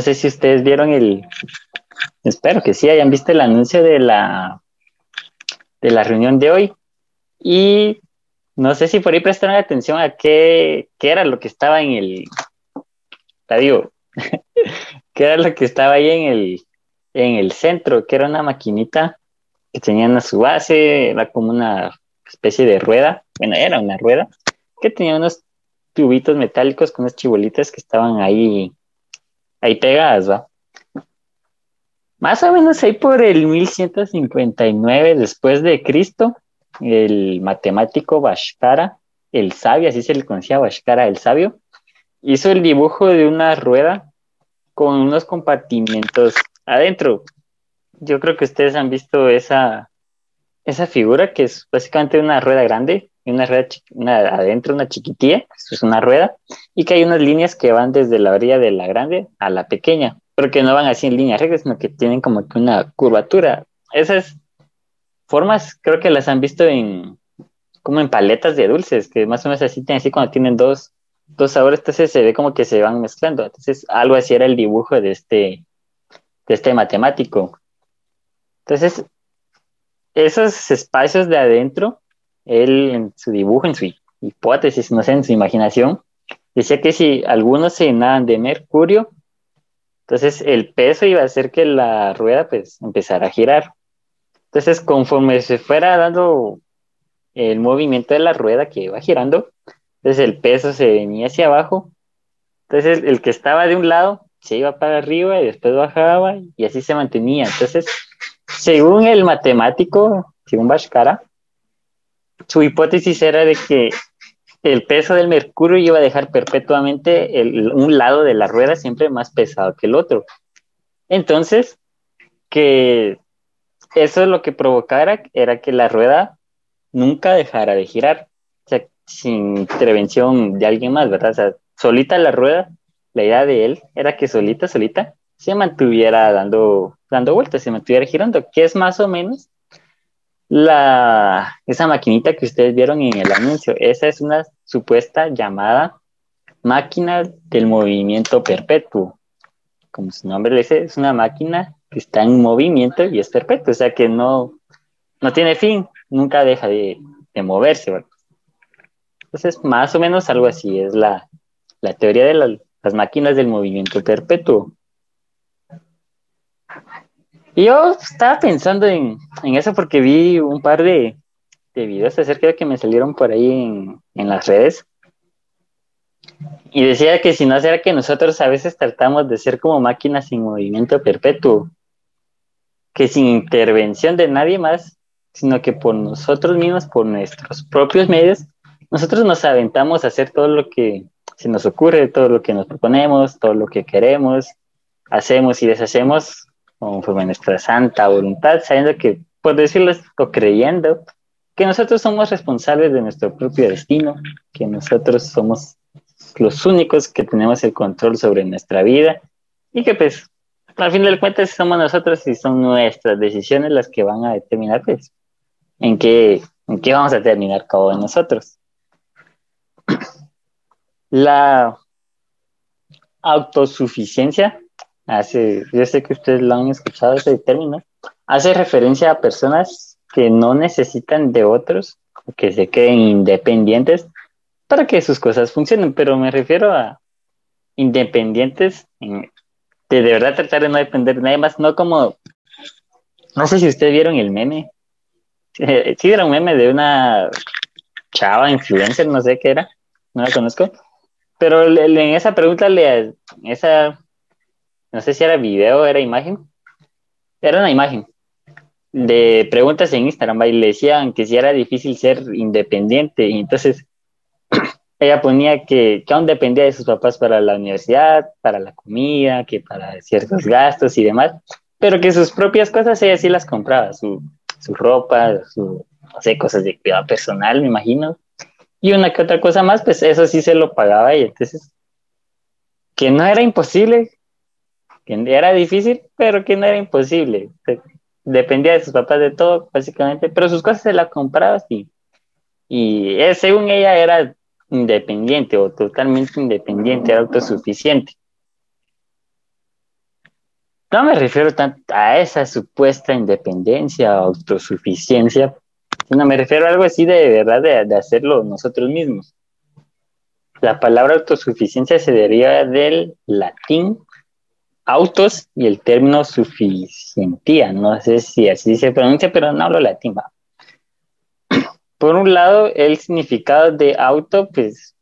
No sé si ustedes vieron el, espero que sí hayan visto el anuncio de la, de la reunión de hoy. Y no sé si por ahí prestaron atención a qué, qué era lo que estaba en el, estadio, qué era lo que estaba ahí en el, en el centro, que era una maquinita que tenían a su base, era como una especie de rueda, bueno, era una rueda, que tenía unos tubitos metálicos con unas chibolitas que estaban ahí, ahí pegadas, ¿va? Más o menos ahí por el 1159 después de Cristo, el matemático Bashkara, el sabio, así se le conocía Bashkara, el sabio, hizo el dibujo de una rueda con unos compartimentos adentro. Yo creo que ustedes han visto esa, esa figura que es básicamente una rueda grande, una rueda adentro, una chiquitilla, es una rueda, y que hay unas líneas que van desde la orilla de la grande a la pequeña, pero que no van así en línea recta, sino que tienen como que una curvatura. Esas formas creo que las han visto en como en paletas de dulces, que más o menos así tienen así cuando tienen dos, dos sabores, entonces se ve como que se van mezclando. Entonces algo así era el dibujo de este, de este matemático. Entonces, esos espacios de adentro, él en su dibujo, en su hipótesis, no sé, en su imaginación, decía que si algunos se llenaban de mercurio, entonces el peso iba a hacer que la rueda pues empezara a girar. Entonces conforme se fuera dando el movimiento de la rueda que iba girando, entonces el peso se venía hacia abajo, entonces el que estaba de un lado se iba para arriba y después bajaba y así se mantenía. Entonces, según el matemático, según Bashkara, su hipótesis era de que el peso del mercurio iba a dejar perpetuamente un lado de la rueda siempre más pesado que el otro. Entonces, que eso es lo que provocara era que la rueda nunca dejara de girar, o sea, sin intervención de alguien más, ¿verdad? O sea, solita la rueda, la idea de él era que solita, solita, se mantuviera dando, dando vueltas, se mantuviera girando, que es más o menos la, esa maquinita que ustedes vieron en el anuncio, esa es una supuesta llamada máquina del movimiento perpetuo. Como su nombre le dice, es una máquina que está en movimiento y es perpetuo, o sea que no, no tiene fin, nunca deja de, moverse. Entonces, más o menos algo así es la, teoría de las máquinas del movimiento perpetuo. Yo estaba pensando en, eso porque vi un par de, videos acerca de que me salieron por ahí en, las redes. Y decía que si no será que nosotros a veces tratamos de ser como máquinas sin movimiento perpetuo, que sin intervención de nadie más, sino que por nosotros mismos, por nuestros propios medios, nosotros nos aventamos a hacer todo lo que se nos ocurre, todo lo que nos proponemos, todo lo que queremos, hacemos y deshacemos conforme a nuestra santa voluntad, sabiendo que, por decirlo o creyendo, que nosotros somos responsables de nuestro propio destino, que nosotros somos los únicos que tenemos el control sobre nuestra vida y que pues al fin del cuentas somos nosotros y son nuestras decisiones las que van a determinar pues en qué, en qué vamos a terminar cada de nosotros. La autosuficiencia hace, yo sé que ustedes lo han escuchado ese término, hace referencia a personas que no necesitan de otros, que se queden independientes para que sus cosas funcionen, pero me refiero a independientes de de verdad tratar de no depender de nadie más, no como, no sé si ustedes vieron el meme, sí era un meme de una chava influencer, no sé qué era, no la conozco, pero en esa pregunta, le, esa no sé si era video, era imagen, era una imagen de preguntas en Instagram y le decían que si era difícil ser independiente. Y entonces ella ponía que, que aún dependía de sus papás para la universidad, para la comida, que para ciertos gastos y demás, pero que sus propias cosas ella sí las compraba, su, su ropa, su, no sé, cosas de cuidado personal, me imagino, y una que otra cosa más, pues eso sí se lo pagaba y entonces que no era imposible que era difícil, pero que no era imposible. Dependía de sus papás de todo, básicamente, pero sus cosas se las compraba así. Y según ella era independiente o totalmente independiente, era autosuficiente. no me refiero tanto a esa supuesta independencia o autosuficiencia, sino me refiero a algo así de verdad de, hacerlo nosotros mismos. La palabra autosuficiencia se deriva del latín autos y el término suficientía. No sé si así se pronuncia, pero no hablo latín. Por un lado, el significado de auto, pues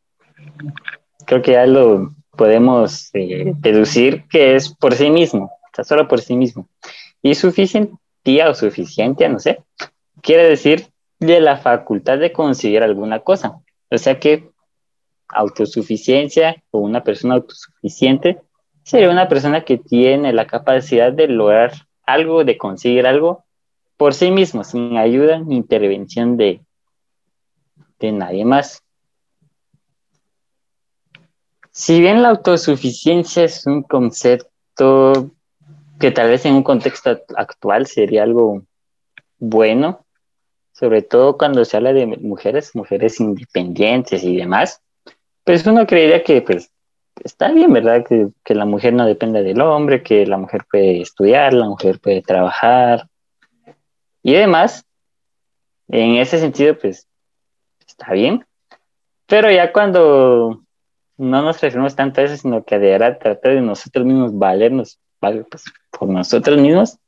creo que ya lo podemos eh, deducir que es por sí mismo solo por sí mismo. Y suficientía o suficiente, no sé, quiere decir de la facultad de conseguir alguna cosa. O sea que autosuficiencia o una persona autosuficiente sería una persona que tiene la capacidad de lograr algo, de conseguir algo por sí mismo, sin ayuda ni intervención de, de nadie más. Si bien la autosuficiencia es un concepto que tal vez en un contexto actual sería algo bueno, sobre todo cuando se habla de mujeres, mujeres independientes y demás, pues uno creería que pues está bien, ¿verdad? Que, que la mujer no depende del hombre, que la mujer puede estudiar, la mujer puede trabajar y demás. En ese sentido, pues está bien. Pero ya cuando no nos referimos tanto a eso, sino que de verdad tratar de nosotros mismos valernos pues, por nosotros mismos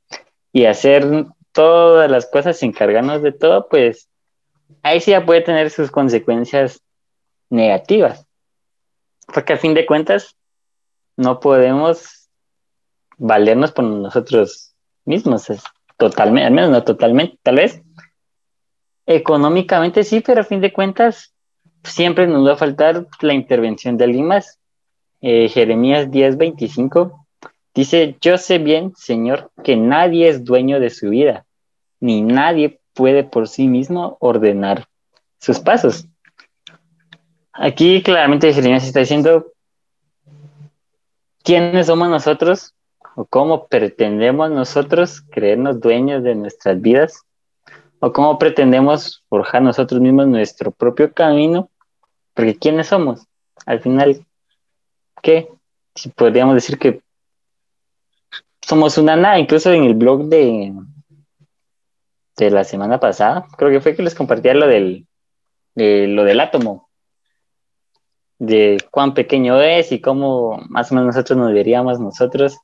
y hacer todas las cosas, encargarnos de todo, pues ahí sí ya puede tener sus consecuencias negativas. Porque a fin de cuentas no podemos valernos por nosotros mismos, es totalmente, al menos no totalmente, tal vez. Económicamente sí, pero a fin de cuentas siempre nos va a faltar la intervención de alguien más. Eh, Jeremías 10:25 Dice, yo sé bien, Señor, que nadie es dueño de su vida, ni nadie puede por sí mismo ordenar sus pasos. Aquí claramente Jeremías está diciendo, ¿quiénes somos nosotros? ¿O cómo pretendemos nosotros creernos dueños de nuestras vidas? ¿O cómo pretendemos forjar nosotros mismos nuestro propio camino? Porque ¿quiénes somos? Al final, ¿qué? Si podríamos decir que somos una nada, incluso en el blog de, de la semana pasada, creo que fue que les compartía lo del, lo del átomo, de cuán pequeño es y cómo más o menos nosotros nos veríamos nosotros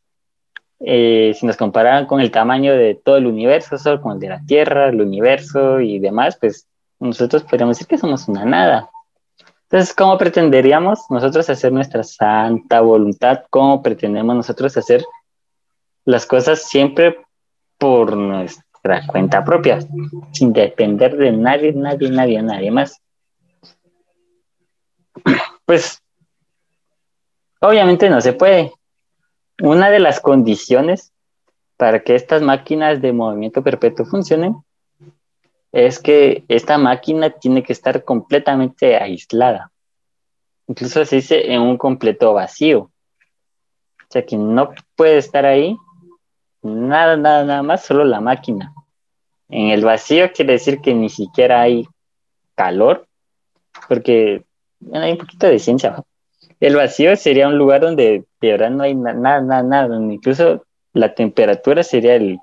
eh, si nos compararan con el tamaño de todo el universo, solo con el de la Tierra, el universo y demás, pues nosotros podríamos decir que somos una nada. Entonces, ¿cómo pretenderíamos nosotros hacer nuestra santa voluntad? ¿Cómo pretendemos nosotros hacer las cosas siempre por nuestra cuenta propia, sin depender de nadie, nadie, nadie, nadie más. Pues obviamente no se puede. Una de las condiciones para que estas máquinas de movimiento perpetuo funcionen es que esta máquina tiene que estar completamente aislada. Incluso se dice en un completo vacío. O sea que no puede estar ahí Nada, nada, nada más, solo la máquina. En el vacío quiere decir que ni siquiera hay calor, porque hay un poquito de ciencia. El vacío sería un lugar donde de verdad no hay nada, nada, nada, incluso la temperatura sería el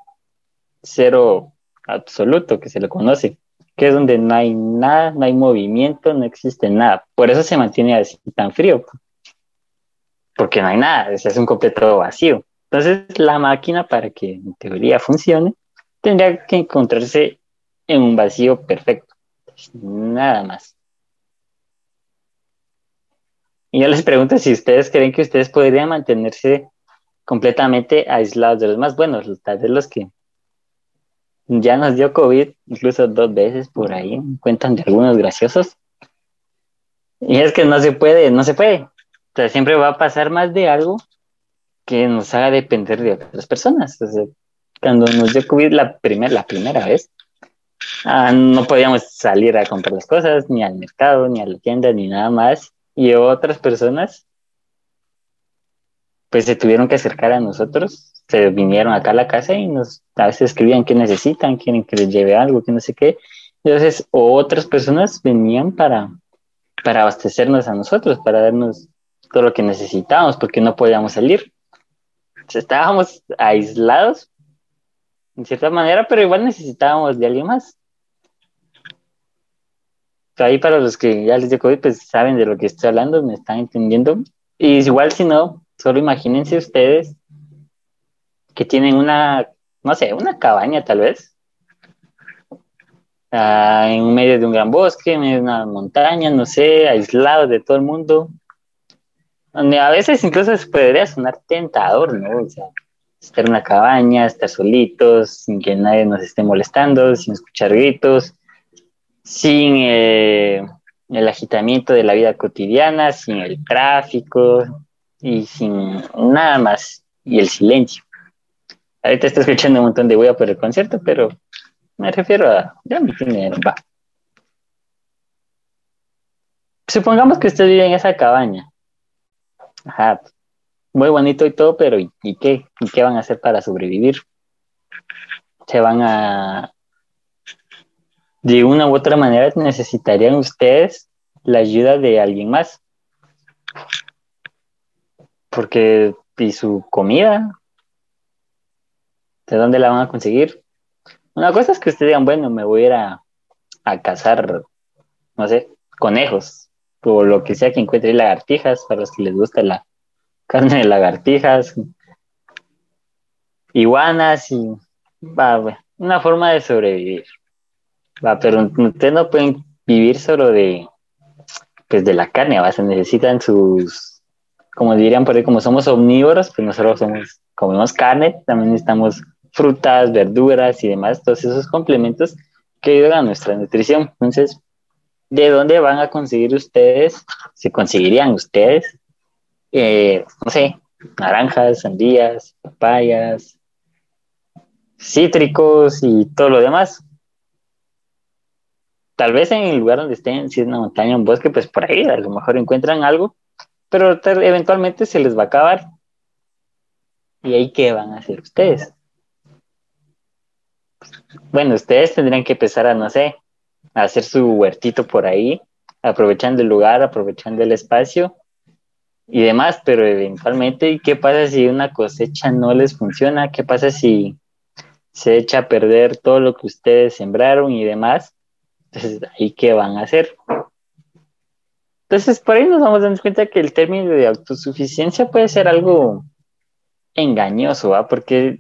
cero absoluto que se le conoce, que es donde no hay nada, no hay movimiento, no existe nada. Por eso se mantiene así tan frío, porque no hay nada, es un completo vacío. Entonces, la máquina, para que en teoría funcione, tendría que encontrarse en un vacío perfecto. Nada más. Y yo les pregunto si ustedes creen que ustedes podrían mantenerse completamente aislados de los más buenos, tal vez los que ya nos dio COVID, incluso dos veces por ahí, cuentan de algunos graciosos. Y es que no se puede, no se puede. O sea, siempre va a pasar más de algo que nos haga depender de otras personas. cuando nos dio COVID la, la primera vez, ah, no podíamos salir a comprar las cosas, ni al mercado, ni a la tienda, ni nada más. Y otras personas, pues se tuvieron que acercar a nosotros, se vinieron acá a la casa y nos a veces escribían qué necesitan, quieren que les lleve algo, que no sé qué. Entonces, otras personas venían para, para abastecernos a nosotros, para darnos todo lo que necesitábamos, porque no podíamos salir. estábamos aislados, en cierta manera, pero igual necesitábamos de alguien más. Ahí para los que ya les dio COVID, pues saben de lo que estoy hablando, me están entendiendo. Y igual si no, solo imagínense ustedes que tienen una, no sé, una cabaña tal vez, ah, en medio de un gran bosque, en medio de una montaña, no sé, aislados de todo el mundo, donde a veces incluso se podría sonar tentador, ¿no? O sea, estar en una cabaña, estar solitos, sin que nadie nos esté molestando, sin escuchar gritos, sin eh, el agitamiento de la vida cotidiana, sin el tráfico y sin nada más, y el silencio. Ahorita estoy escuchando un montón de huella por el concierto, pero me refiero a, ya me tiene, va. Supongamos que usted vive en esa cabaña. Ajá, muy bonito y todo, pero ¿y, qué? ¿Y qué van a hacer para sobrevivir? Se van a... De una u otra manera necesitarían ustedes la ayuda de alguien más. Porque, ¿y su comida? ¿De dónde la van a conseguir? Una cosa es que ustedes digan, bueno, me voy a ir a, a cazar, no sé, conejos, o lo que sea que encuentre lagartijas, para los que les gusta la, carne de lagartijas, iguanas y una forma de sobrevivir. Va, pero ustedes no pueden vivir solo de pues de la carne, ¿va? se necesitan sus, como dirían por ahí, como somos omnívoros, pues nosotros somos, comemos carne, también necesitamos frutas, verduras y demás, todos esos complementos que ayudan a nuestra nutrición. Entonces, ¿de dónde van a conseguir ustedes? ¿Se conseguirían ustedes eh, no sé, naranjas, sandías, papayas, cítricos y todo lo demás. Tal vez en el lugar donde estén, si es una montaña, un bosque, pues por ahí a lo mejor encuentran algo, pero eventualmente se les va a acabar. ¿Y ahí qué van a hacer ustedes? Bueno, ustedes tendrían que empezar a, no sé, a hacer su huertito por ahí, aprovechando el lugar, aprovechando el espacio y demás, pero eventualmente, ¿qué pasa si una cosecha no les funciona? ¿Qué pasa si se echa a perder todo lo que ustedes sembraron y demás? Entonces, ¿ahí qué van a hacer? Entonces, por ahí nos vamos dando cuenta que el término de autosuficiencia puede ser algo engañoso, ¿va? Porque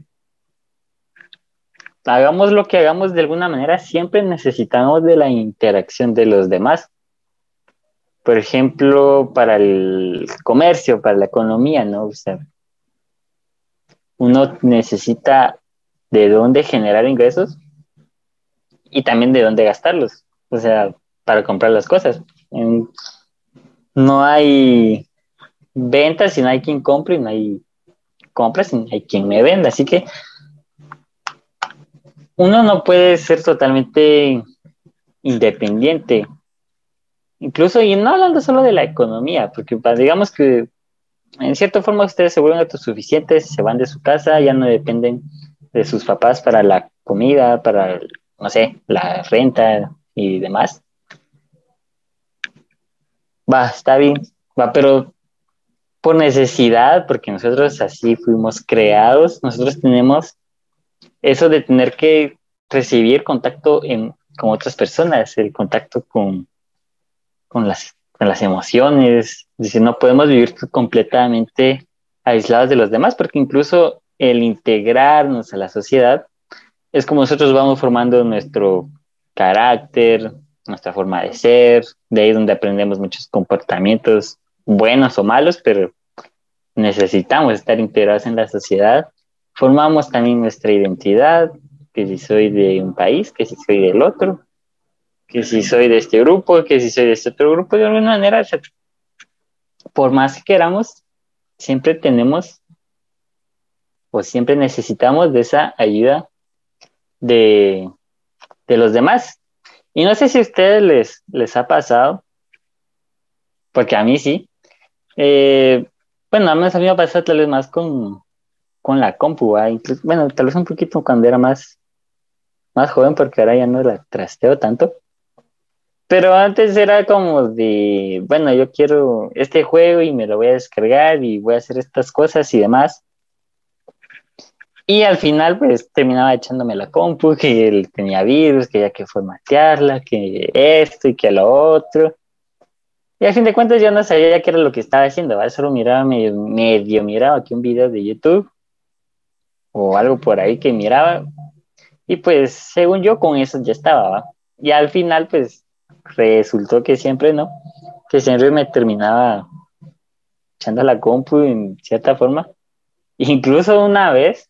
hagamos lo que hagamos de alguna manera, siempre necesitamos de la interacción de los demás por ejemplo, para el comercio, para la economía, ¿no? O sea, uno necesita de dónde generar ingresos y también de dónde gastarlos, o sea, para comprar las cosas. no hay ventas si no hay quien compre no hay compras si no hay quien me venda. Así que uno no puede ser totalmente independiente incluso, y no hablando solo de la economía, porque digamos que en cierta forma ustedes se vuelven autosuficientes, se van de su casa, ya no dependen de sus papás para la comida, para, no sé, la renta y demás. Va, está bien, va, pero por necesidad, porque nosotros así fuimos creados, nosotros tenemos eso de tener que recibir contacto en, con otras personas, el contacto con, con las, con las emociones, es no podemos vivir completamente aislados de los demás, porque incluso el integrarnos a la sociedad es como nosotros vamos formando nuestro carácter, nuestra forma de ser, de ahí donde aprendemos muchos comportamientos buenos o malos, pero necesitamos estar integrados en la sociedad. Formamos también nuestra identidad, que si soy de un país, que si soy del otro, que si soy de este grupo, que si soy de este otro grupo, de alguna manera, por más que queramos, siempre tenemos o siempre necesitamos de esa ayuda de, los demás. Y no sé si a ustedes les, les ha pasado, porque a mí sí. Eh, bueno, a mí, a mí me ha pasado tal vez más con, la compu, bueno, tal vez un poquito cuando era más, más joven, porque ahora ya no la trasteo tanto. Pero antes era como de, bueno, yo quiero este juego y me lo voy a descargar y voy a hacer estas cosas y demás. Y al final, pues terminaba echándome la compu, que él tenía virus, que ya que formatearla, que esto y que lo otro. Y al fin de cuentas yo no sabía qué era lo que estaba haciendo. Solo miraba medio, medio miraba aquí un video de YouTube o algo por ahí que miraba. Y pues según yo con eso ya estaba, ¿va? Y al final pues resultó que siempre no, que siempre me terminaba echando la compu en cierta forma. Incluso una vez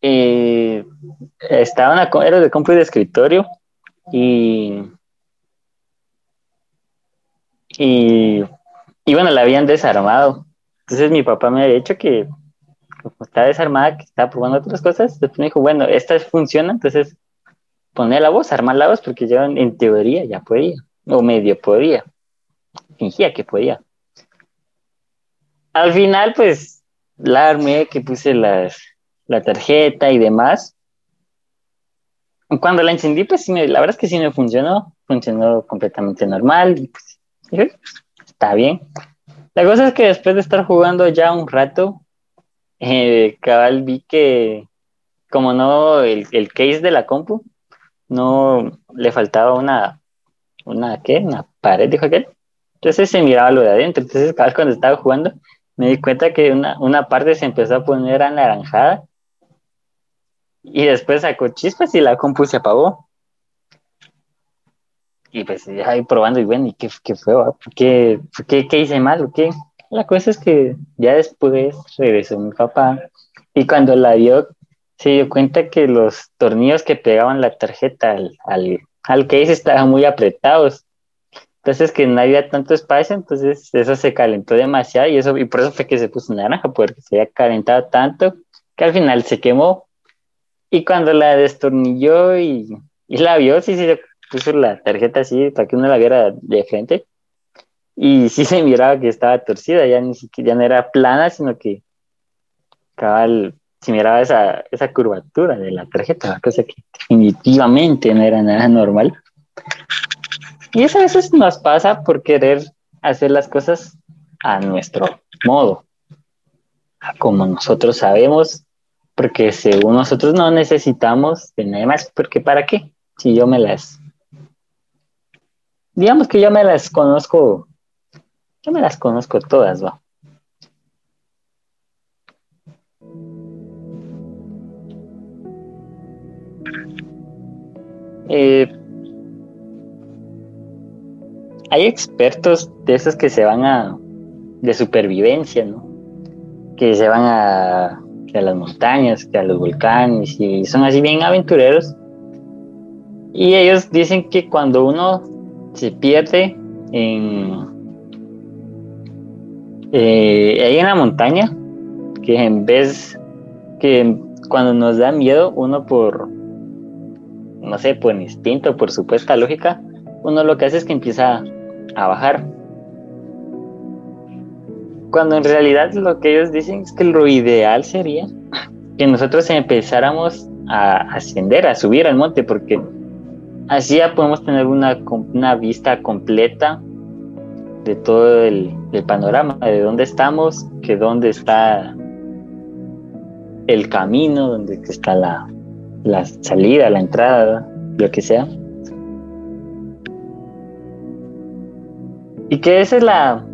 eh, estaba una, era de compu de escritorio y, y, y bueno, la habían desarmado. Entonces mi papá me había dicho que está desarmada, que estaba probando otras cosas. Después me dijo, bueno, esta funciona, entonces poner la voz, armar la voz, porque yo en teoría ya podía, o medio podía. Fingía que podía. Al final, pues, la armé, que puse las, la tarjeta y demás. Cuando la encendí, pues sí, la verdad es que sí me funcionó, funcionó completamente normal, y pues, está bien. La cosa es que después de estar jugando ya un rato, eh, cabal vi que como no, el, el, case de la compu, no le faltaba una, una, ¿qué? Una pared, dijo aquel. Entonces se miraba lo de adentro. Entonces, cabal, cuando estaba jugando, me di cuenta que una, una parte se empezó a poner anaranjada y después sacó chispas y la compu se apagó. Y pues ya ahí probando y bueno, ¿y qué, qué fue? ¿Qué, qué, qué hice mal o qué? La cosa es que ya después regresó mi papá y cuando la vio se dio cuenta que los tornillos que pegaban la tarjeta al, al, al case estaban muy apretados. Entonces que no había tanto espacio, entonces eso se calentó demasiado y eso y por eso fue que se puso naranja, porque se había calentado tanto que al final se quemó y cuando la destornilló y, la vio, sí, se puso la tarjeta así para que uno la viera de frente. Y sí se miraba que estaba torcida, ya ni siquiera ya no era plana, sino que cabal, se miraba esa, esa curvatura de la tarjeta, cosa que definitivamente no era nada normal. Y eso a veces nos pasa por querer hacer las cosas a nuestro modo, como nosotros sabemos porque según nosotros no necesitamos de nada más, porque ¿para qué? Si yo me las, digamos que yo me las conozco, yo me las conozco todas, va. Eh, hay expertos de esos que se van a, de supervivencia, ¿no? Que se van a que a las montañas, que a los volcanes, y son así bien aventureros. Y ellos dicen que cuando uno se pierde en, eh, ahí en la montaña, que en vez que cuando nos da miedo, uno por, no sé, por instinto, por supuesta lógica, uno lo que hace es que empieza a bajar cuando en realidad lo que ellos dicen es que lo ideal sería que nosotros empezáramos a ascender, a subir al monte, porque así ya podemos tener una, una vista completa de todo el, panorama, de dónde estamos, que dónde está el camino, dónde está la, la salida, la entrada, lo que sea. Y que esa es la,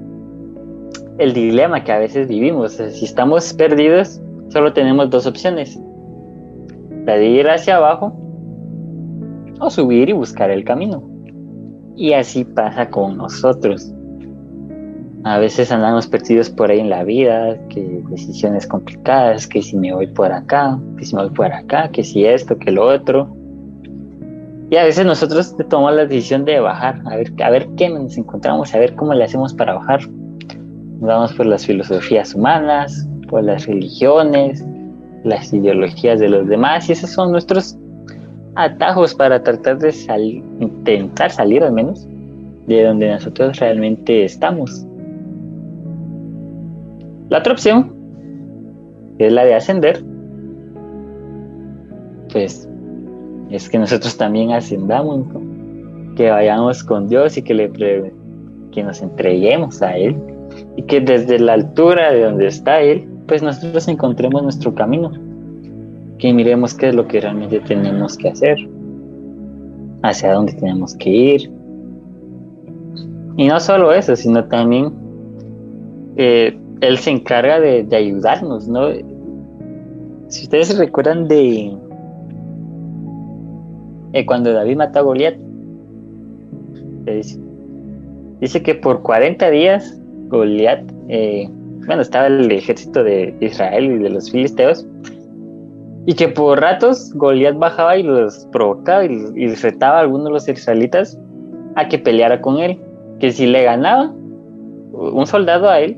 el dilema que a veces vivimos. Si estamos perdidos, solo tenemos dos opciones. La de ir hacia abajo o subir y buscar el camino. Y así pasa con nosotros. A veces andamos perdidos por ahí en la vida, que decisiones complicadas, que si me voy por acá, que si me voy por acá, que si esto, que lo otro. Y a veces nosotros tomamos la decisión de bajar, a ver, a ver qué nos encontramos, a ver cómo le hacemos para bajar vamos por las filosofías humanas, por las religiones, las ideologías de los demás, y esos son nuestros atajos para tratar de intentar salir al menos de donde nosotros realmente estamos. La otra opción es la de ascender, pues es que nosotros también ascendamos, que vayamos con Dios y que le que nos entreguemos a Él y que desde la altura de donde está Él pues nosotros encontremos nuestro camino, que miremos qué es lo que realmente tenemos que hacer, hacia dónde tenemos que ir. Y no solo eso, sino también eh, Él se encarga de, ayudarnos, ¿no? Si ustedes se recuerdan de eh, cuando David mató a Goliat, dice, dice que por 40 días Goliat eh, bueno, estaba el ejército de Israel y de los filisteos, y que por ratos Goliat bajaba y los provocaba y, retaba a algunos de los israelitas a que peleara con él, que si le ganaba un soldado a él,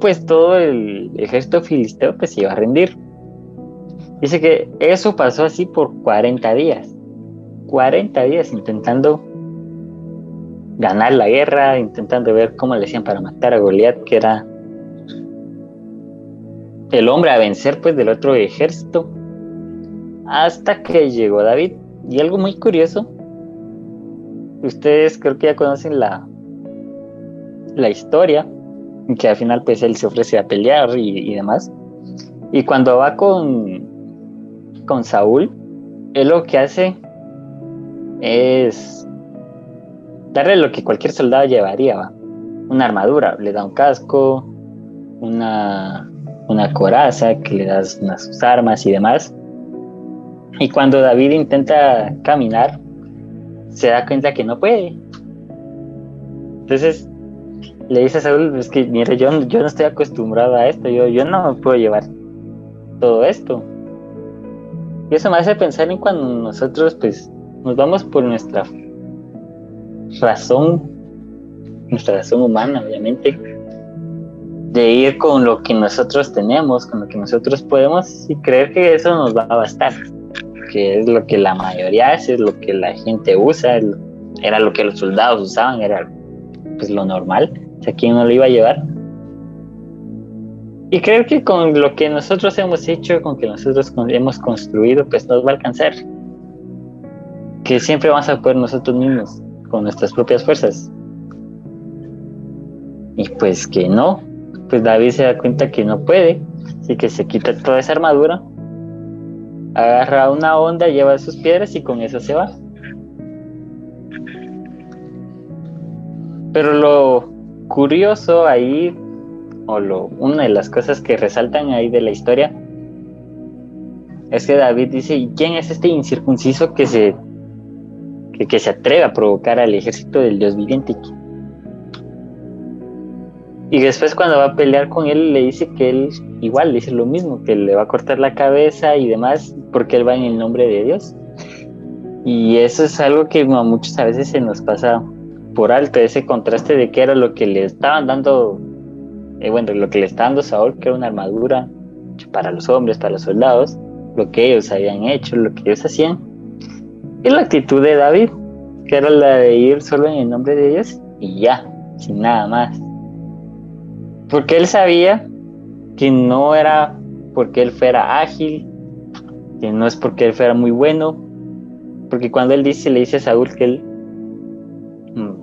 pues todo el ejército filisteo pues se iba a rendir. Dice que eso pasó así por 40 días. 40 días intentando ganar la guerra, intentando ver cómo le hacían para matar a Goliat, que era el hombre a vencer pues del otro ejército hasta que llegó David. Y algo muy curioso, ustedes creo que ya conocen la, la historia, que al final pues él se ofrece a pelear y, demás. Y cuando va con, con Saúl, él lo que hace es darle lo que cualquier soldado llevaría, una armadura, le da un casco, una una coraza, que le das unas armas y demás. Y cuando David intenta caminar, se da cuenta que no puede. Entonces le dice a Saúl, es que mire, yo, yo no estoy acostumbrado a esto, yo, yo no puedo llevar todo esto. Y eso me hace pensar en cuando nosotros pues nos vamos por nuestra razón, nuestra razón humana, obviamente, de ir con lo que nosotros tenemos, con lo que nosotros podemos y creer que eso nos va a bastar, que es lo que la mayoría hace, es lo que la gente usa, era lo que los soldados usaban, era pues lo normal, o sea, ¿quién no lo iba a llevar? Y creo que con lo que nosotros hemos hecho, con que nosotros hemos construido, pues nos va a alcanzar. Que siempre vamos a poder nosotros mismos, nuestras propias fuerzas. Y pues que no, pues David se da cuenta que no puede, así que se quita toda esa armadura, agarra una onda, lleva sus piedras y con eso se va. Pero lo curioso ahí, o lo, una de las cosas que resaltan ahí de la historia, es que David dice, quién es este incircunciso que se, que, que se atreve a provocar al ejército del Dios viviente? Y después cuando va a pelear con él le dice que él igual le dice lo mismo, que le va a cortar la cabeza y demás, porque él va en el nombre de Dios. Y eso es algo que a muchos a veces se nos pasa por alto, ese contraste de que era lo que le estaban dando, eh, bueno, lo que le está dando Saúl, que era una armadura para los hombres, para los soldados, lo que ellos habían hecho, lo que ellos hacían. Y la actitud de David, que era la de ir solo en el nombre de Dios y ya, sin nada más. Porque él sabía que no era porque él fuera ágil, que no es porque él fuera muy bueno, porque cuando él dice, le dice a Saúl que él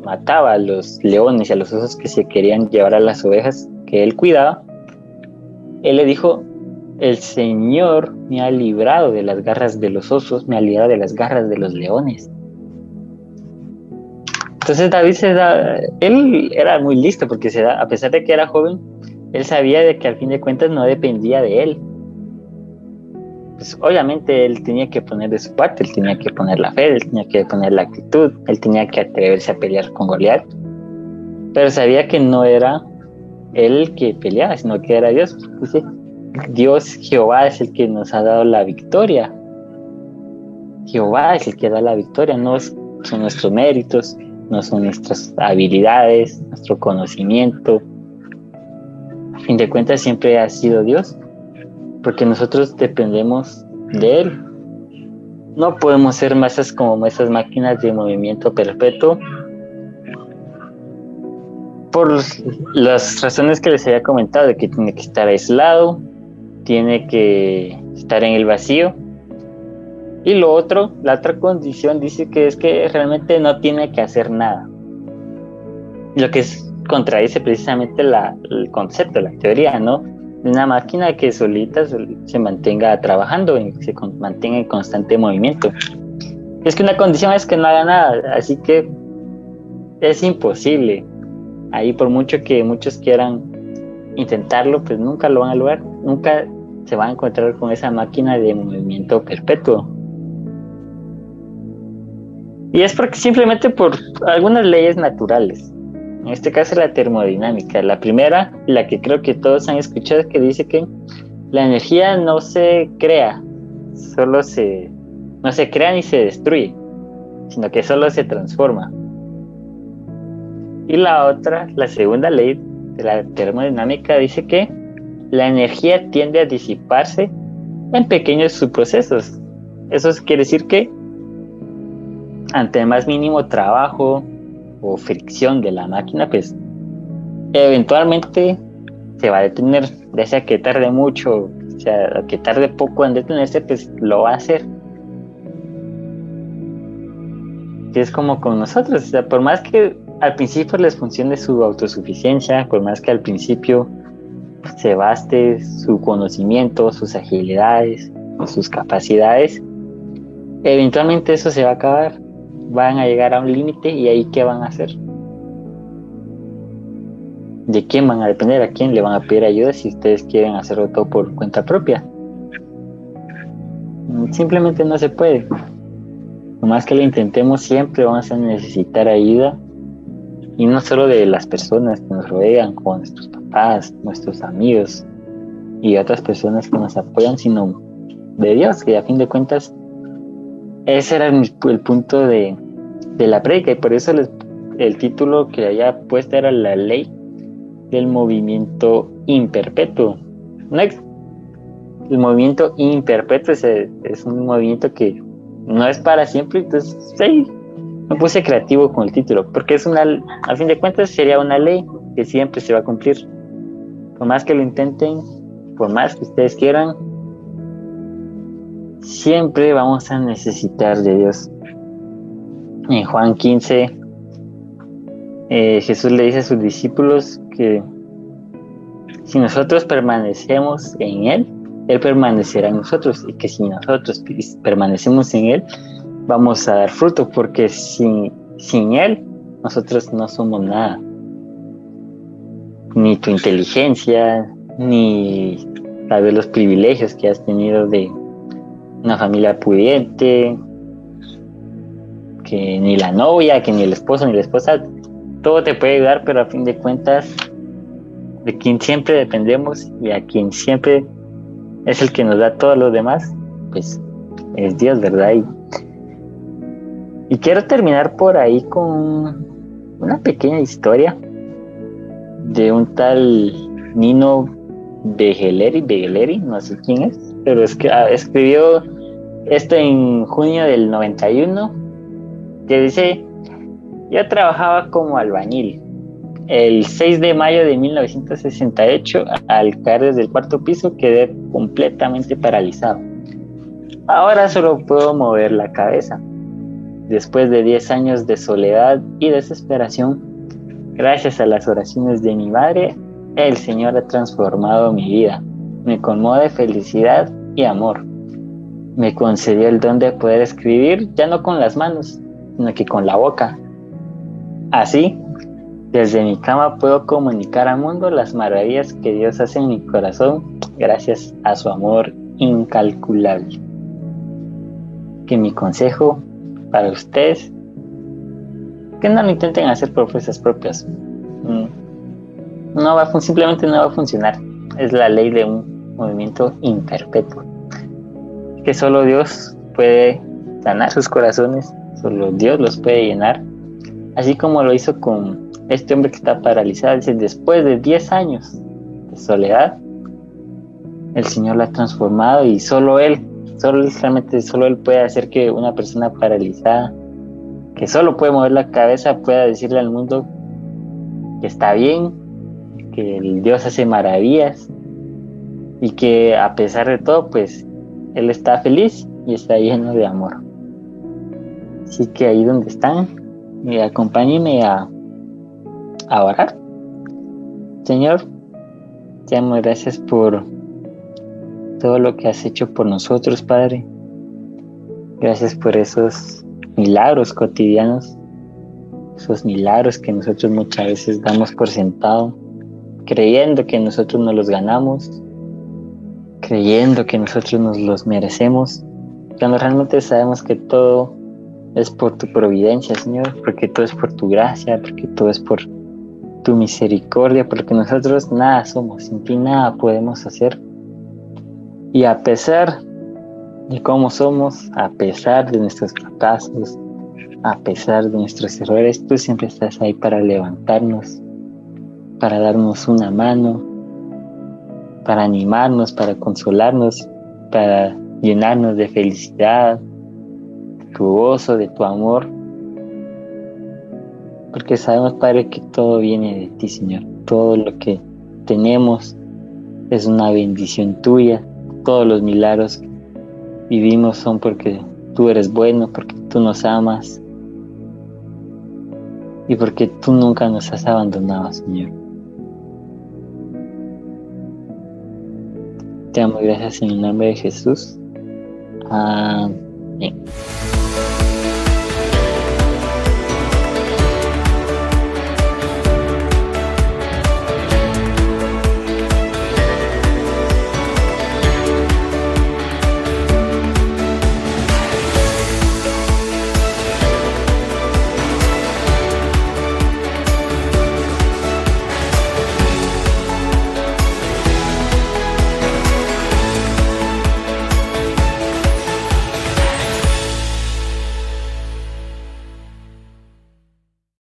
mataba a los leones y a los osos que se querían llevar a las ovejas que él cuidaba, él le dijo, el Señor me ha librado de las garras de los osos, me ha librado de las garras de los leones. Entonces David se da, él era muy listo porque se da, a pesar de que era joven, él sabía de que al fin de cuentas no dependía de él. Pues obviamente él tenía que poner de su parte, él tenía que poner la fe, él tenía que poner la actitud, él tenía que atreverse a pelear con Goliat. Pero sabía que no era él que peleaba, sino que era Dios. Dice, Dios, Jehová es el que nos ha dado la victoria. Jehová es el que da la victoria, no son nuestros méritos, no son nuestras habilidades, nuestro conocimiento. A fin de cuentas siempre ha sido Dios, porque nosotros dependemos de Él. No podemos ser masas como esas máquinas de movimiento perpetuo por las razones que les había comentado, de que tiene que estar aislado, tiene que estar en el vacío, y lo otro, la otra condición dice que es que realmente no tiene que hacer nada. Lo que contradice precisamente la, el concepto, la teoría, ¿no? una máquina que solita se mantenga trabajando se mantenga en constante movimiento. Es que una condición es que no haga nada, así que es imposible. Ahí por mucho que muchos quieran intentarlo, pues nunca lo van a lograr, nunca se van a encontrar con esa máquina de movimiento perpetuo. Y es porque simplemente por algunas leyes naturales. En este caso la termodinámica. La primera, la que creo que todos han escuchado, es que dice que la energía no se crea, solo se no se crea ni se destruye, sino que solo se transforma. Y la otra, la segunda ley de la termodinámica dice que la energía tiende a disiparse en pequeños subprocesos. Eso quiere decir que ante el más mínimo trabajo o fricción de la máquina, pues eventualmente se va a detener, ya sea que tarde mucho, sea que tarde poco en detenerse, pues lo va a hacer. es como con nosotros, o sea, por más que al principio les funcione su autosuficiencia, por más que al principio se baste su conocimiento, sus agilidades, sus capacidades, eventualmente eso se va a acabar, van a llegar a un límite y ahí qué van a hacer. ¿De quién van a depender? ¿A quién le van a pedir ayuda si ustedes quieren hacerlo todo por cuenta propia? Simplemente no se puede. Por más que lo intentemos, siempre vamos a necesitar ayuda. Y no solo de las personas que nos rodean, como nuestros papás, nuestros amigos y otras personas que nos apoyan, sino de Dios, que a fin de cuentas ese era el, punto de, la predica y por eso el título que había puesto era la ley del movimiento imperpetuo. el movimiento imperpetuo es un movimiento que no es para siempre, entonces sí, me puse creativo con el título, porque es una, a fin de cuentas sería una ley que siempre se va a cumplir. Por más que lo intenten, por más que ustedes quieran, siempre vamos a necesitar de Dios. En Juan 15, eh, Jesús le dice a sus discípulos que si nosotros permanecemos en Él, él permanecerá en nosotros y que si nosotros permanecemos en Él, vamos a dar fruto, porque sin, sin Él nosotros no somos nada. Ni tu inteligencia, ni tal vez los privilegios que has tenido de una familia pudiente, que ni la novia, que ni el esposo, ni la esposa, todo te puede ayudar, pero a fin de cuentas, de quien siempre dependemos y a quien siempre es el que nos da todo lo demás, pues es Dios, ¿verdad? Y, quiero terminar por ahí con una pequeña historia de un tal Nino Begeleri, Begeleri, no sé quién es, pero es que ah, escribió esto en junio del 91, que dice, yo trabajaba como albañil el 6 de mayo de 1968, al caer desde el cuarto piso, quedé completamente paralizado. Ahora solo puedo mover la cabeza. Después de 10 años de soledad y desesperación, gracias a las oraciones de mi madre, el Señor ha transformado mi vida. Me colmó de felicidad y amor. Me concedió el don de poder escribir ya no con las manos, sino que con la boca. Así, desde mi cama puedo comunicar al mundo las maravillas que Dios hace en mi corazón gracias a su amor incalculable. Que mi consejo para ustedes, que no lo intenten hacer propuestas propias. Mm. No va, simplemente no va a funcionar. Es la ley de un movimiento imperpetuo. Que solo Dios puede sanar sus corazones, solo Dios los puede llenar, así como lo hizo con este hombre que está paralizado, dice, después de 10 años de soledad, el Señor lo ha transformado y solo Él, solo realmente solo Él puede hacer que una persona paralizada, que solo puede mover la cabeza, pueda decirle al mundo que está bien, que el Dios hace maravillas y que a pesar de todo, pues Él está feliz y está lleno de amor. Así que ahí donde están, acompáñenme a a orar. Señor, Te damos gracias por todo lo que has hecho por nosotros, Padre. Gracias por esos milagros cotidianos, esos milagros que nosotros muchas veces damos por sentado, creyendo que nosotros nos los ganamos, creyendo que nosotros nos los merecemos, cuando realmente sabemos que todo es por tu providencia, Señor, porque todo es por tu gracia, porque todo es por tu misericordia, porque nosotros nada somos, sin ti nada podemos hacer. Y a pesar de cómo somos, a pesar de nuestros fracasos, a pesar de nuestros errores, tú siempre estás ahí para levantarnos, para darnos una mano, para animarnos, para consolarnos, para llenarnos de felicidad, de tu gozo, de tu amor. Porque sabemos, Padre, que todo viene de ti, Señor. Todo lo que tenemos es una bendición tuya. Todos los milagros que vivimos son porque tú eres bueno, porque tú nos amas y porque tú nunca nos has abandonado, Señor. Te amo gracias en el nombre de Jesús. Amém.